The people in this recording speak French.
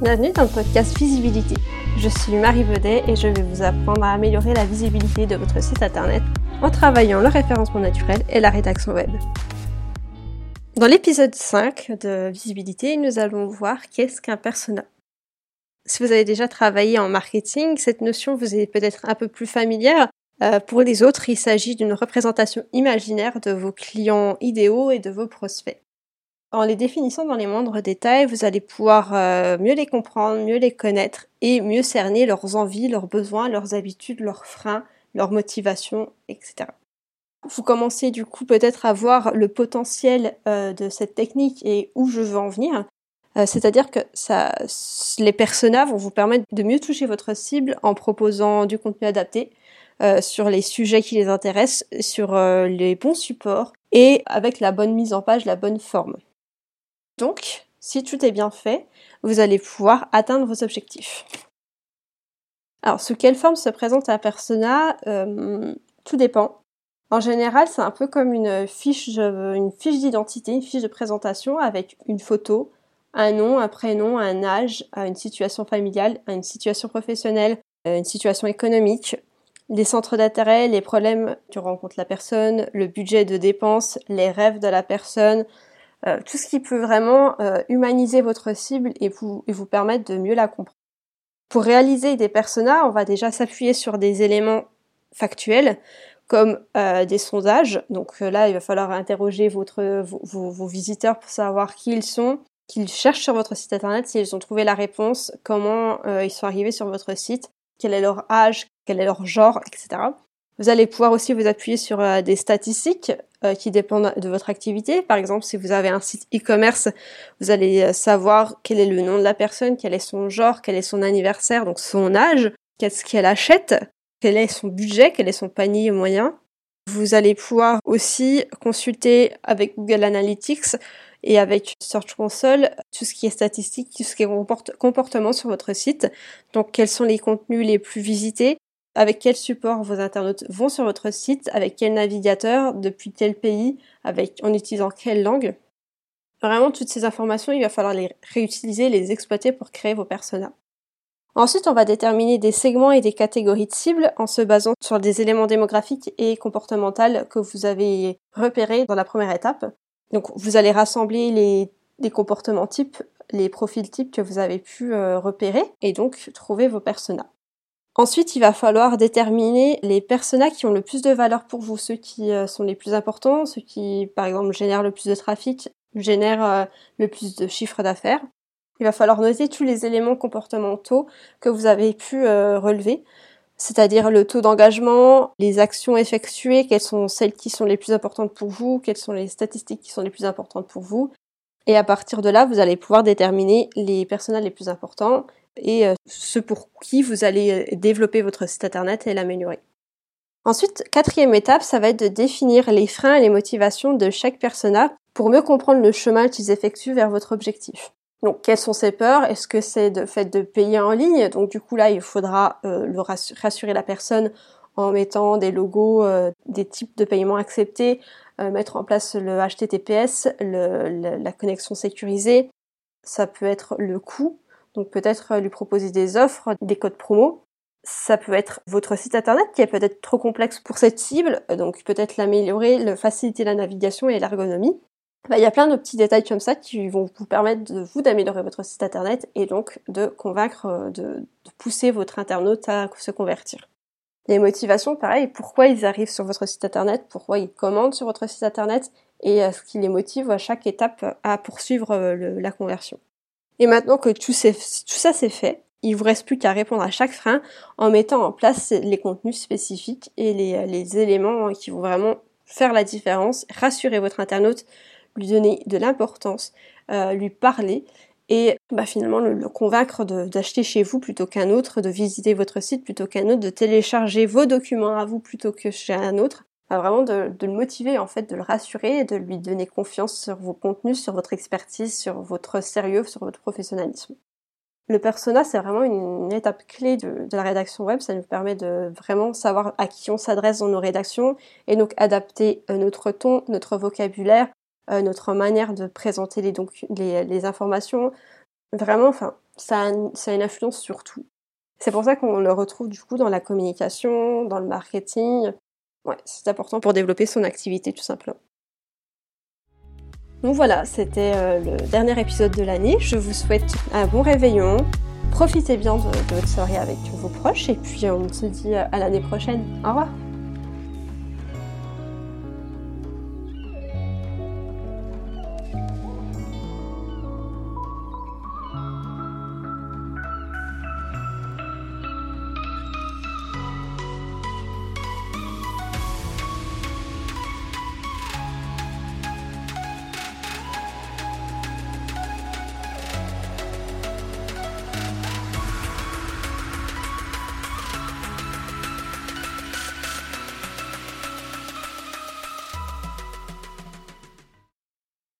Bienvenue dans le podcast Visibilité. Je suis Marie Vedet et je vais vous apprendre à améliorer la visibilité de votre site internet en travaillant le référencement naturel et la rédaction web. Dans l'épisode 5 de Visibilité, nous allons voir qu'est-ce qu'un persona. Si vous avez déjà travaillé en marketing, cette notion vous est peut-être un peu plus familière. Euh, pour les autres, il s'agit d'une représentation imaginaire de vos clients idéaux et de vos prospects. En les définissant dans les moindres détails, vous allez pouvoir euh, mieux les comprendre, mieux les connaître et mieux cerner leurs envies, leurs besoins, leurs habitudes, leurs freins, leurs motivations, etc. Vous commencez du coup peut-être à voir le potentiel euh, de cette technique et où je veux en venir. Euh, c'est-à-dire que ça, les personas vont vous permettre de mieux toucher votre cible en proposant du contenu adapté sur les sujets qui les intéressent, sur les bons supports et avec la bonne mise en page, la bonne forme. Donc, si tout est bien fait, vous allez pouvoir atteindre vos objectifs. Alors, sous quelle forme se présente un persona euh, Tout dépend. En général, c'est un peu comme une fiche, une fiche d'identité, une fiche de présentation avec une photo, un nom, un prénom, un âge, une situation familiale, une situation professionnelle, euh, une situation économique, les centres d'intérêt, les problèmes que rencontre la personne, le budget de dépenses, les rêves de la personne, euh, tout ce qui peut vraiment euh, humaniser votre cible et vous, et vous permettre de mieux la comprendre. Pour réaliser des personas, on va déjà s'appuyer sur des éléments factuels comme euh, des sondages. Donc là, il va falloir interroger vos, visiteurs pour savoir qui ils sont, qu'ils cherchent sur votre site internet, s'ils ont trouvé la réponse, comment ils sont arrivés sur votre site, quel est leur âge, quel est leur genre, etc. Vous allez pouvoir aussi vous appuyer sur euh, des statistiques euh, qui dépendent de votre activité. Par exemple, si vous avez un site e-commerce, vous allez euh, savoir quel est le nom de la personne, quel est son genre, quel est son anniversaire, donc son âge, qu'est-ce qu'elle achète, quel est son budget, quel est son panier moyen. Vous allez pouvoir aussi consulter avec Google Analytics et avec Search Console tout ce qui est statistique, tout ce qui est comportement sur votre site. Donc quels sont les contenus les plus visités, avec quel support vos internautes vont sur votre site, avec quel navigateur, depuis quel pays, en utilisant quelle langue? Vraiment, toutes ces informations, il va falloir les réutiliser, les exploiter pour créer vos personas. Ensuite, on va déterminer des segments et des catégories de cibles en se basant sur des éléments démographiques et comportementaux que vous avez repérés dans la première étape. Donc, vous allez rassembler les, les comportements types, les profils types que vous avez pu euh, repérer et donc trouver vos personas. Ensuite, il va falloir déterminer les personas qui ont le plus de valeur pour vous, ceux qui euh, sont les plus importants, ceux qui, par exemple, génèrent le plus de trafic, génèrent euh, le plus de chiffres d'affaires. Il va falloir noter tous les éléments comportementaux que vous avez pu euh, relever, c'est-à-dire le taux d'engagement, les actions effectuées, quelles sont celles qui sont les plus importantes pour vous, quelles sont les statistiques qui sont les plus importantes pour vous. Et à partir de là, vous allez pouvoir déterminer les personas les plus importants et euh, ce pour qui vous allez euh, développer votre site internet et l'améliorer. Ensuite, quatrième étape, ça va être de définir les freins et les motivations de chaque persona pour mieux comprendre le chemin qu'ils effectuent vers votre objectif. Donc, quelles sont ces peurs? Est-ce que c'est de fait de payer en ligne? Donc, du coup, là, il faudra euh, le rassurer la personne en mettant des logos, des types de paiement acceptés, mettre en place le HTTPS, la connexion sécurisée. Ça peut être le coût donc peut-être euh, lui proposer des offres, des codes promo. Ça peut être votre site internet qui est peut-être trop complexe pour cette cible, euh, donc peut-être l'améliorer, le faciliter la navigation et l'ergonomie. Bah, il y a plein de petits détails comme ça qui vont vous permettre de vous d'améliorer votre site internet et donc de convaincre, euh, de, de pousser votre internaute à se convertir. Les motivations, pareil, pourquoi ils arrivent sur votre site internet, pourquoi ils commandent sur votre site internet et ce qui les motive à chaque étape à poursuivre la conversion. Et maintenant que tout, ça c'est fait, il vous reste plus qu'à répondre à chaque frein en mettant en place les contenus spécifiques et les, éléments qui vont vraiment faire la différence, rassurer votre internaute, lui donner de l'importance, euh, lui parler et bah, finalement le, convaincre d'acheter chez vous plutôt qu'un autre, de visiter votre site plutôt qu'un autre, de télécharger vos documents à vous plutôt que chez un autre vraiment de, le motiver en fait, de le rassurer de lui donner confiance sur vos contenus, sur votre expertise, sur votre sérieux, sur votre professionnalisme. Le persona, c'est vraiment une, étape clé de, la rédaction web. Ça nous permet de vraiment savoir à qui on s'adresse dans nos rédactions et donc adapter euh, notre ton, notre vocabulaire, euh, notre manière de présenter les, donc, les, les informations. Vraiment, enfin, ça ça a une influence sur tout. C'est pour ça qu'on le retrouve du coup dans la communication, dans le marketing. C'est important pour développer son activité tout simplement. Donc voilà, c'était euh, le dernier épisode de l'année. Je vous souhaite un bon réveillon. Profitez bien de, de votre soirée avec vos proches et puis on se dit à l'année prochaine. Au revoir